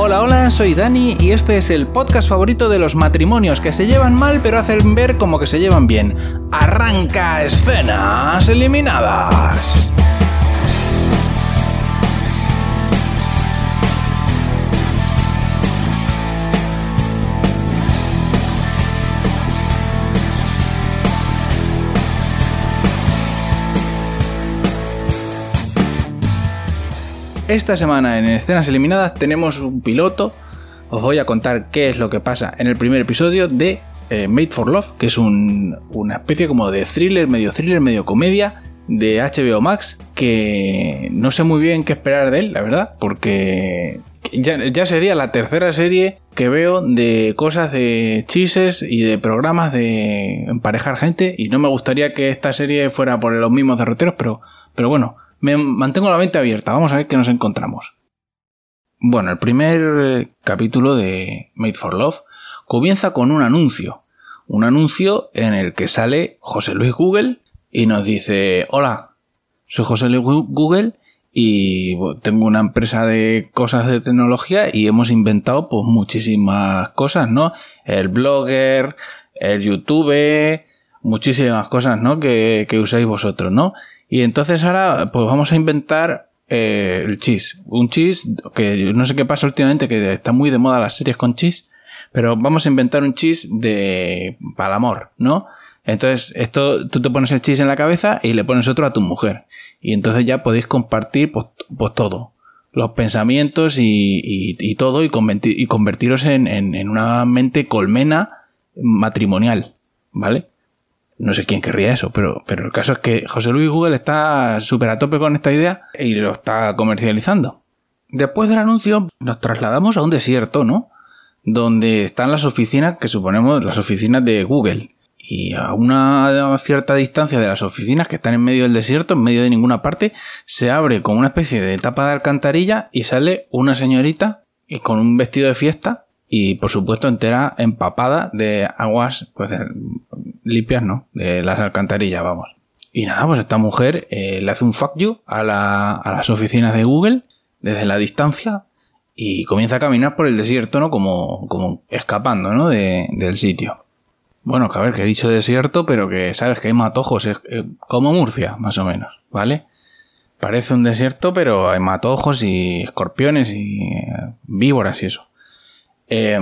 Hola, hola, soy Dani y este es el podcast favorito de los matrimonios que se llevan mal pero hacen ver como que se llevan bien. Arranca escenas eliminadas. Esta semana en Escenas Eliminadas tenemos un piloto. Os voy a contar qué es lo que pasa en el primer episodio de eh, Made for Love, que es una especie como de thriller, medio thriller, medio comedia de HBO Max, que no sé muy bien qué esperar de él, la verdad, porque ya, ya, sería la tercera serie que veo de cosas de chises y de programas de emparejar gente, y no me gustaría que esta serie fuera por los mismos derroteros, pero, pero bueno, me mantengo la mente abierta, vamos a ver qué nos encontramos. Bueno, el primer eh, capítulo de Made for Love comienza con un anuncio. Un anuncio en el que sale José Luis Google y nos dice, hola, soy José Luis Google y tengo una empresa de cosas de tecnología y hemos inventado pues muchísimas cosas, ¿no? El blogger, el YouTube, muchísimas cosas, ¿no? Que, que usáis vosotros, ¿no? Y entonces ahora, pues vamos a inventar eh, el cheese. Un cheese que no sé qué pasa últimamente, que está muy de moda las series con cheese, pero vamos a inventar un cheese de para el amor, ¿no? Entonces, esto, tú te pones el cheese en la cabeza y le pones otro a tu mujer. Y entonces ya podéis compartir pues, pues todo. Los pensamientos y, y, todo y, y convertiros en, en, en una mente colmena matrimonial. ¿Vale? No sé quién querría eso, pero, pero el caso es que José Luis Google está súper a tope con esta idea y lo está comercializando. Después del anuncio nos trasladamos a un desierto, ¿no? Donde están las oficinas que suponemos las oficinas de Google. Y a una cierta distancia de las oficinas que están en medio del desierto, en medio de ninguna parte, se abre como una especie de tapa de alcantarilla y sale una señorita y con un vestido de fiesta y por supuesto entera empapada de aguas pues limpias, ¿no? De las alcantarillas, vamos. Y nada, pues esta mujer eh, le hace un fuck you a, la, a las oficinas de Google desde la distancia y comienza a caminar por el desierto, ¿no? Como, como escapando, ¿no? De, del sitio. Bueno, que a ver, que he dicho desierto, pero que sabes que hay matojos, es como Murcia, más o menos, ¿vale? Parece un desierto, pero hay matojos y escorpiones y eh, víboras y eso. Eh,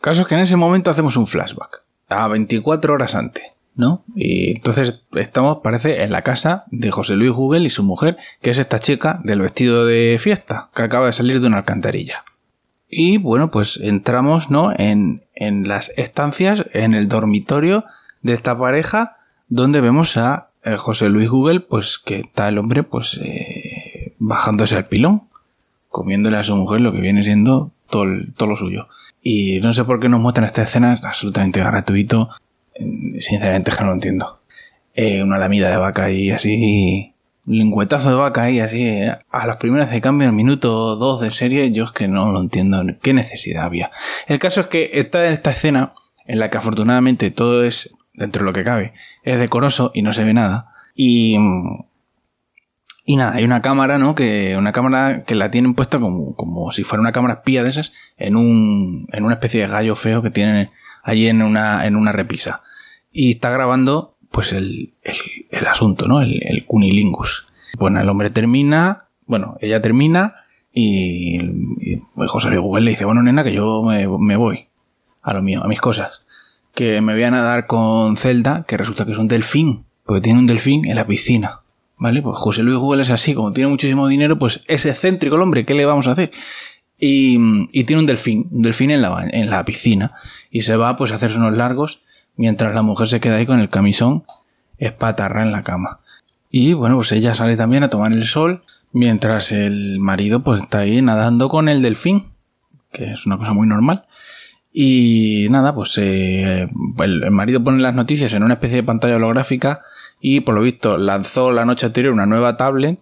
caso es que en ese momento hacemos un flashback a 24 horas antes, ¿no? Y entonces estamos, parece, en la casa de José Luis Google y su mujer, que es esta chica del vestido de fiesta, que acaba de salir de una alcantarilla. Y bueno, pues entramos, ¿no? En, en las estancias, en el dormitorio de esta pareja, donde vemos a eh, José Luis Google, pues que está el hombre, pues, eh, bajándose al pilón, comiéndole a su mujer lo que viene siendo todo, todo lo suyo. Y no sé por qué nos muestran esta escena, es absolutamente gratuito. Sinceramente que no lo entiendo. Eh, una lamida de vaca ahí así. Un lingüetazo de vaca ahí así. A las primeras de cambio, al minuto 2 de serie, yo es que no lo entiendo. ¿Qué necesidad había? El caso es que está en esta escena en la que afortunadamente todo es, dentro de lo que cabe, es decoroso y no se ve nada. Y y nada, hay una cámara, ¿no? Que, una cámara que la tienen puesta como, como si fuera una cámara espía de esas en un, en una especie de gallo feo que tienen allí en una, en una repisa. Y está grabando, pues, el, el, asunto, ¿no? El, el cunilingus. Bueno, el hombre termina, bueno, ella termina y, y José Luis Google le dice, bueno, nena, que yo me, me voy a lo mío, a mis cosas. Que me voy a nadar con Zelda, que resulta que es un delfín, porque tiene un delfín en la piscina. ¿Vale? Pues José Luis Google es así, como tiene muchísimo dinero, pues es excéntrico el hombre, ¿qué le vamos a hacer? Y, y tiene un delfín, un delfín en la, en la piscina. Y se va pues a hacerse unos largos mientras la mujer se queda ahí con el camisón espatarra en la cama. Y bueno, pues ella sale también a tomar el sol mientras el marido pues está ahí nadando con el delfín, que es una cosa muy normal. Y nada, pues eh, el marido pone las noticias en una especie de pantalla holográfica y por lo visto lanzó la noche anterior una nueva tablet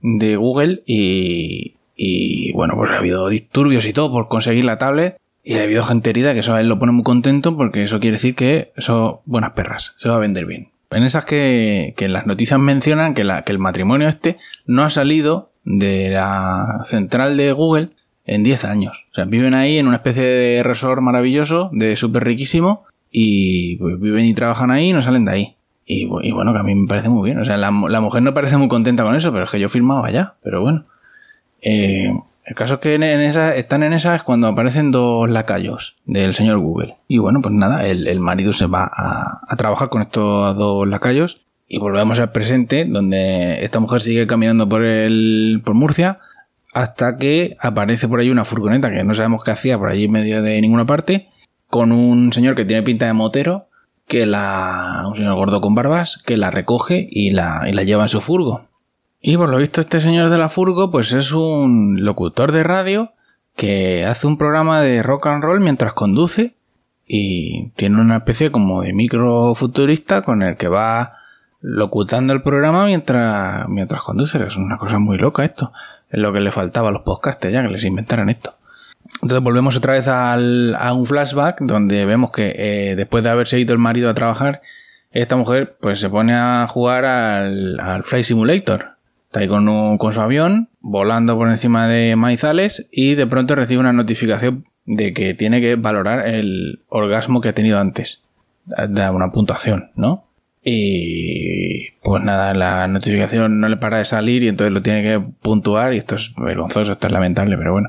de Google y, y bueno, pues ha habido disturbios y todo por conseguir la tablet y ha habido gente herida que eso a él lo pone muy contento porque eso quiere decir que son buenas perras, se va a vender bien. En esas que, que las noticias mencionan que el matrimonio este no ha salido de la central de Google en 10 años. O sea, viven ahí en una especie de resort maravilloso, de súper riquísimo, y pues, viven y trabajan ahí y no salen de ahí. Y, bueno, que a mí me parece muy bien. O sea, la, mujer no parece muy contenta con eso, pero es que yo firmaba ya. Pero bueno. Eh, el caso es que en, esa, están en esa es cuando aparecen dos lacayos del señor Google. Y bueno, pues nada, el, marido se va a, a, trabajar con estos dos lacayos. Y volvemos al presente, donde esta mujer sigue caminando por el, por Murcia, hasta que aparece por ahí una furgoneta que no sabemos qué hacía por allí en medio de ninguna parte, con un señor que tiene pinta de motero, que la, un señor gordo con barbas, que la recoge y la, y la lleva en su furgo. Y por lo visto este señor de la furgo pues es un locutor de radio que hace un programa de rock and roll mientras conduce y tiene una especie como de micro futurista con el que va locutando el programa mientras, mientras conduce, es una cosa muy loca esto. Es lo que le faltaba a los podcasters ya, que les inventaran esto. Entonces volvemos otra vez al, a un flashback donde vemos que eh, después de haberse ido el marido a trabajar, esta mujer pues se pone a jugar al, al Flight Simulator Está ahí con, con su avión, volando por encima de maizales y de pronto recibe una notificación de que tiene que valorar el orgasmo que ha tenido antes. Da una puntuación, ¿no? Y pues nada, la notificación no le para de salir y entonces lo tiene que puntuar y esto es vergonzoso, esto es lamentable, pero bueno.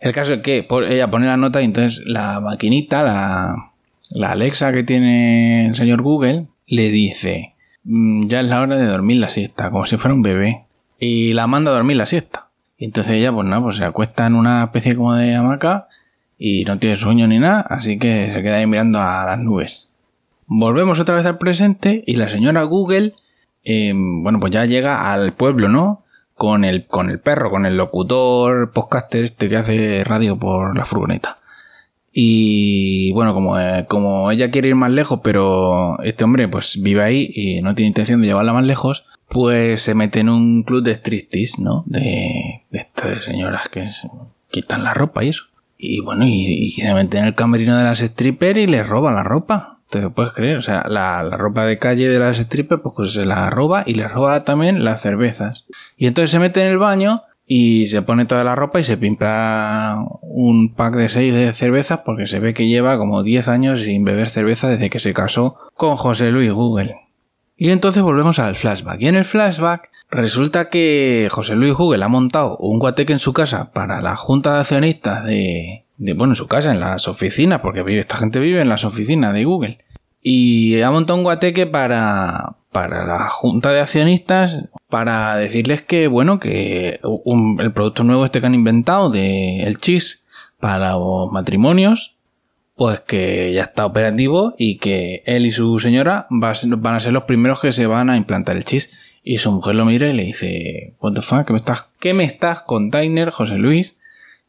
El caso es que ella pone la nota y entonces la maquinita, la, la Alexa que tiene el señor Google, le dice, mm, ya es la hora de dormir la siesta, como si fuera un bebé y la manda a dormir la siesta. Y entonces ella, pues nada, pues se acuesta en una especie como de hamaca y no tiene sueño ni nada, así que se queda ahí mirando a las nubes. Volvemos otra vez al presente y la señora Google, em, bueno, pues ya llega al pueblo, ¿no? Con el, con el perro, con el locutor, podcaster este que hace radio por la furgoneta. Y bueno, como, eh, como ella quiere ir más lejos, pero este hombre pues vive ahí y no tiene intención de llevarla más lejos, pues se mete en un club de striptease, ¿no? De, de estas señoras que se quitan la ropa y eso. Y bueno, y, se mete en el camerino de las strippers y le roba la ropa. Te puedes creer, o sea, la, ropa de calle de las strippers, pues se la roba y le roba también las cervezas. Y entonces se mete en el baño y se pone toda la ropa y se pimpla un pack de 6 de cervezas porque se ve que lleva como 10 años sin beber cerveza desde que se casó con José Luis Google. Y entonces volvemos al flashback. Y en el flashback resulta que José Luis Google ha montado un guateque en su casa para la junta de accionistas de, de bueno, en su casa, en las oficinas, porque vive, esta gente vive en las oficinas de Google. Y ha montado un guateque para, para la junta de accionistas para decirles que, bueno, que el producto nuevo este que han inventado de el chis para los matrimonios pues que ya está operativo y que él y su señora van a ser los primeros que se van a implantar el chis. Y su mujer lo mira y le dice, what the fuck, ¿qué me estás, qué me estás container, José Luis?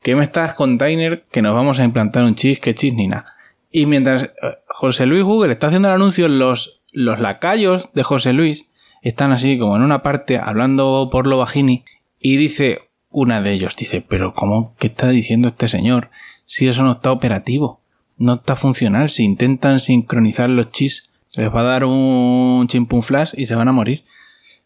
¿Qué me estás container que nos vamos a implantar un chis, que chis ni nada? Y mientras eh, José Luis Google está haciendo el anuncio, los, los lacayos de José Luis están así como en una parte hablando por lo bajini y dice una de ellos, dice, pero ¿cómo? ¿Qué está diciendo este señor? Si eso no está operativo no está funcional. Si intentan sincronizar los chis, les va a dar un chimpun flash y se van a morir.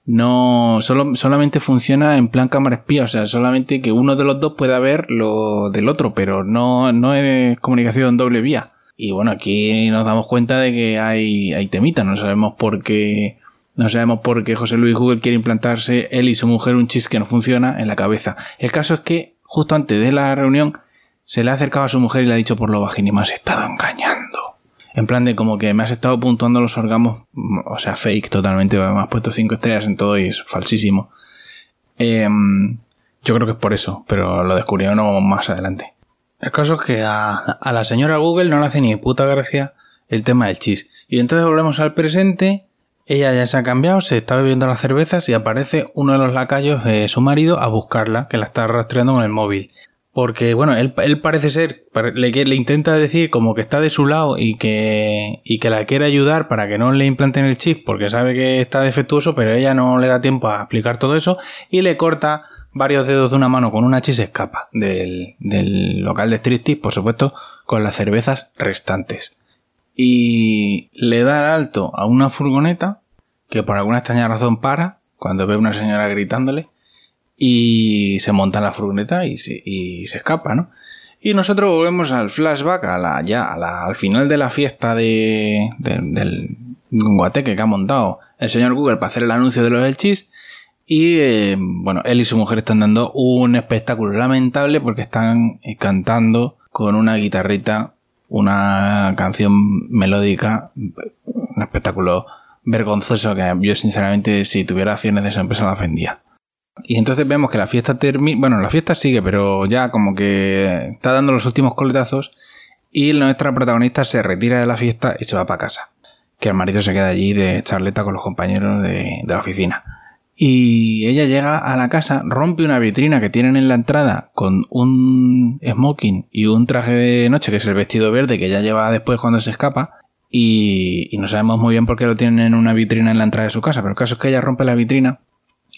No, solo, solamente funciona en plan cámara espía, o sea, solamente que uno de los dos pueda ver lo del otro, pero no, no es comunicación doble vía. Y bueno, aquí nos damos cuenta de que hay, hay temita, no sabemos por qué, no sabemos por qué José Luis Google quiere implantarse él y su mujer un chis que no funciona en la cabeza. El caso es que justo antes de la reunión se le ha acercado a su mujer y le ha dicho por lo bajín y me has estado engañando. En plan de como que me has estado puntuando los orgamos, o sea, fake totalmente, me has puesto cinco estrellas en todo y es falsísimo. Em, yo creo que es por eso, pero lo descubrimos más adelante. El caso es que a, a, la señora Google no le hace ni puta gracia el tema del chis. Y entonces volvemos al presente, ella ya se ha cambiado, se está bebiendo las cervezas y aparece uno de los lacayos de su marido a buscarla, que la está rastreando con el móvil. Porque, bueno, él, parece ser, le, le, intenta decir como que está de su lado y que, y que la quiere ayudar para que no le implanten el chip porque sabe que está defectuoso, pero ella no le da tiempo a explicar todo eso y le corta varios dedos de una mano con una chis escapa del, del local de striptease, por supuesto, con las cervezas restantes. Y le da alto a una furgoneta que por alguna extraña razón para cuando ve a una señora gritándole y se monta en la furgoneta y se, y se escapa, ¿no? Y nosotros volvemos al flashback, a la, ya al final de la fiesta de, del guateque que ha montado el señor Google para hacer el anuncio de los Elchis. Y eh, bueno, él y su mujer están dando un espectáculo lamentable porque están eh, cantando con una guitarrita una canción melódica, un espectáculo vergonzoso que yo sinceramente si tuviera acciones de esa empresa la ofendía. Y entonces vemos que la fiesta termina. Bueno, la fiesta sigue, pero ya como que está dando los últimos coletazos. Y nuestra protagonista se retira de la fiesta y se va para casa. Que el marido se queda allí de charleta con los compañeros de, la oficina. Y ella llega a la casa, rompe una vitrina que tienen en la entrada con un smoking y un traje de noche, que es el vestido verde que ella lleva después cuando se escapa. Y, y no sabemos muy bien por qué lo tienen en una vitrina en la entrada de su casa, pero el caso es que ella rompe la vitrina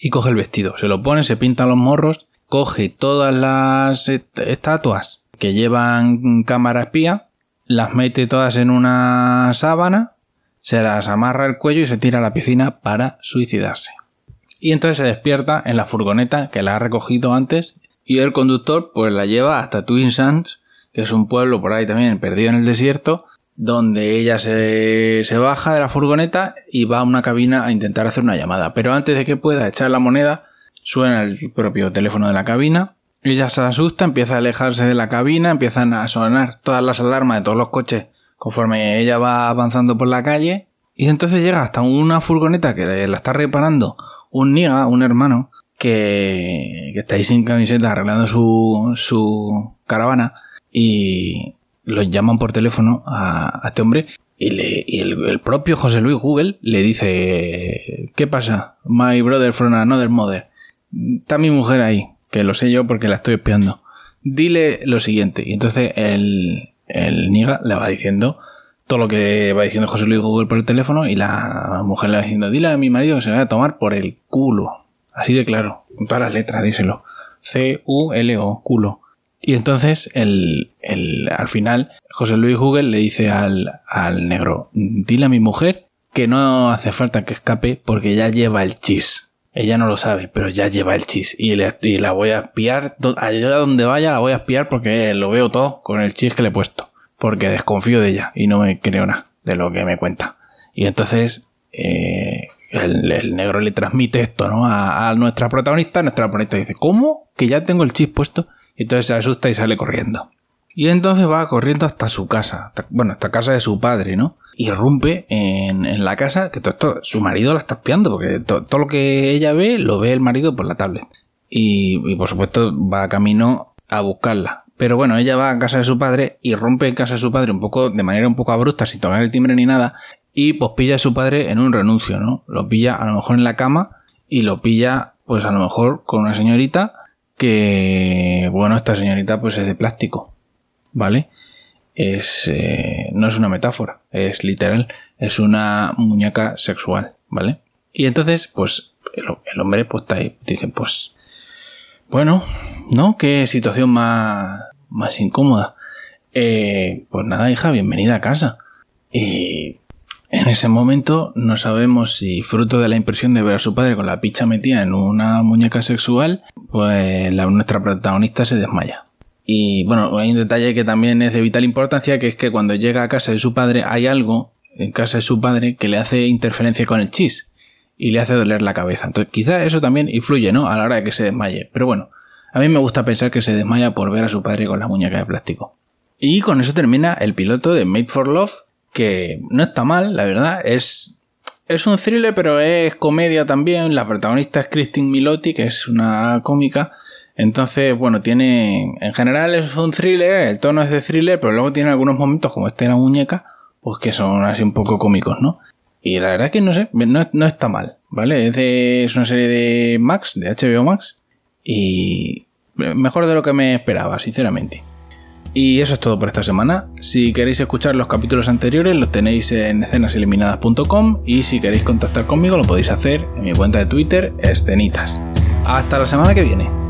y coge el vestido. Se lo pone, se pinta los morros, coge todas las estatuas que llevan cámara espía, las mete todas en una sábana, se las amarra el cuello y se tira a la piscina para suicidarse. Y entonces se despierta en la furgoneta que la ha recogido antes y el conductor pues la lleva hasta Twin Sands, que es un pueblo por ahí también perdido en el desierto, donde ella se, se, baja de la furgoneta y va a una cabina a intentar hacer una llamada. Pero antes de que pueda echar la moneda, suena el propio teléfono de la cabina. Ella se asusta, empieza a alejarse de la cabina, empiezan a sonar todas las alarmas de todos los coches conforme ella va avanzando por la calle. Y entonces llega hasta una furgoneta que la está reparando un niga, un hermano, que, que está ahí sin camiseta arreglando su, su caravana. Y, lo llaman por teléfono a, este hombre y, le, el, propio José Luis Google le dice, ¿qué pasa? My brother from another mother. Está mi mujer ahí, que lo sé yo porque la estoy espiando. Dile lo siguiente. Y entonces el, el niga le va diciendo todo lo que va diciendo José Luis Google por el teléfono y la mujer le va diciendo, dile a mi marido que se vaya a tomar por el culo. Así de claro, con todas las letras, díselo. C-U-L-O, culo. Y entonces, el, el, al final, José Luis Google le dice al, al negro, dile a mi mujer que no hace falta que escape porque ya lleva el chis. Ella no lo sabe, pero ya lleva el chis. Y, y la voy a espiar, allá donde vaya la voy a espiar porque lo veo todo con el chis que le he puesto. Porque desconfío de ella y no me creo nada de lo que me cuenta. Y entonces, eh, el, negro le transmite esto, ¿no? A, a, nuestra protagonista. Nuestra protagonista dice, ¿cómo? Que ya tengo el chis puesto. Y entonces se asusta y sale corriendo. Y entonces va corriendo hasta su casa, bueno, hasta casa de su padre, ¿no? Y rompe en, la casa, que todo esto, su marido la está espiando, porque todo lo que ella ve, lo ve el marido por la tablet. Y, por supuesto va camino a buscarla. Pero bueno, ella va a casa de su padre y rompe en casa de su padre un poco, de manera un poco abrupta, sin tocar el timbre ni nada, y pues pilla a su padre en un renuncio, ¿no? Lo pilla a lo mejor en la cama y lo pilla, pues a lo mejor con una señorita que, bueno, esta señorita pues es de plástico, ¿vale? Es, eh, no es una metáfora, es literal, es una muñeca sexual, ¿vale? Y entonces, pues, el, hombre pues está ahí, dice, pues, bueno, ¿no? Qué situación más, más incómoda. Eh, pues nada, hija, bienvenida a casa. Y en ese momento no sabemos si fruto de la impresión de ver a su padre con la picha metida en una muñeca sexual, pues la, nuestra protagonista se desmaya. Y bueno, hay un detalle que también es de vital importancia, que es que cuando llega a casa de su padre hay algo en casa de su padre que le hace interferencia con el chis y le hace doler la cabeza. Entonces quizá eso también influye, ¿no? A la hora de que se desmaye. Pero bueno, a mí me gusta pensar que se desmaya por ver a su padre con la muñeca de plástico. Y con eso termina el piloto de Made for Love, que no está mal, la verdad. Es, es un thriller, pero es comedia también. La protagonista es Christine Milotti, que es una cómica. Entonces, bueno, tiene. En general es un thriller, el tono es de thriller, pero luego tiene algunos momentos, como este de la muñeca, pues que son así un poco cómicos, ¿no? Y la verdad que no sé, no, no está mal, ¿vale? Es, de, es una serie de Max, de HBO Max, y mejor de lo que me esperaba, sinceramente. Y eso es todo por esta semana. Si queréis escuchar los capítulos anteriores, los tenéis en escenaseliminadas.com y si queréis contactar conmigo, lo podéis hacer en mi cuenta de Twitter, escenitas. Hasta la semana que viene.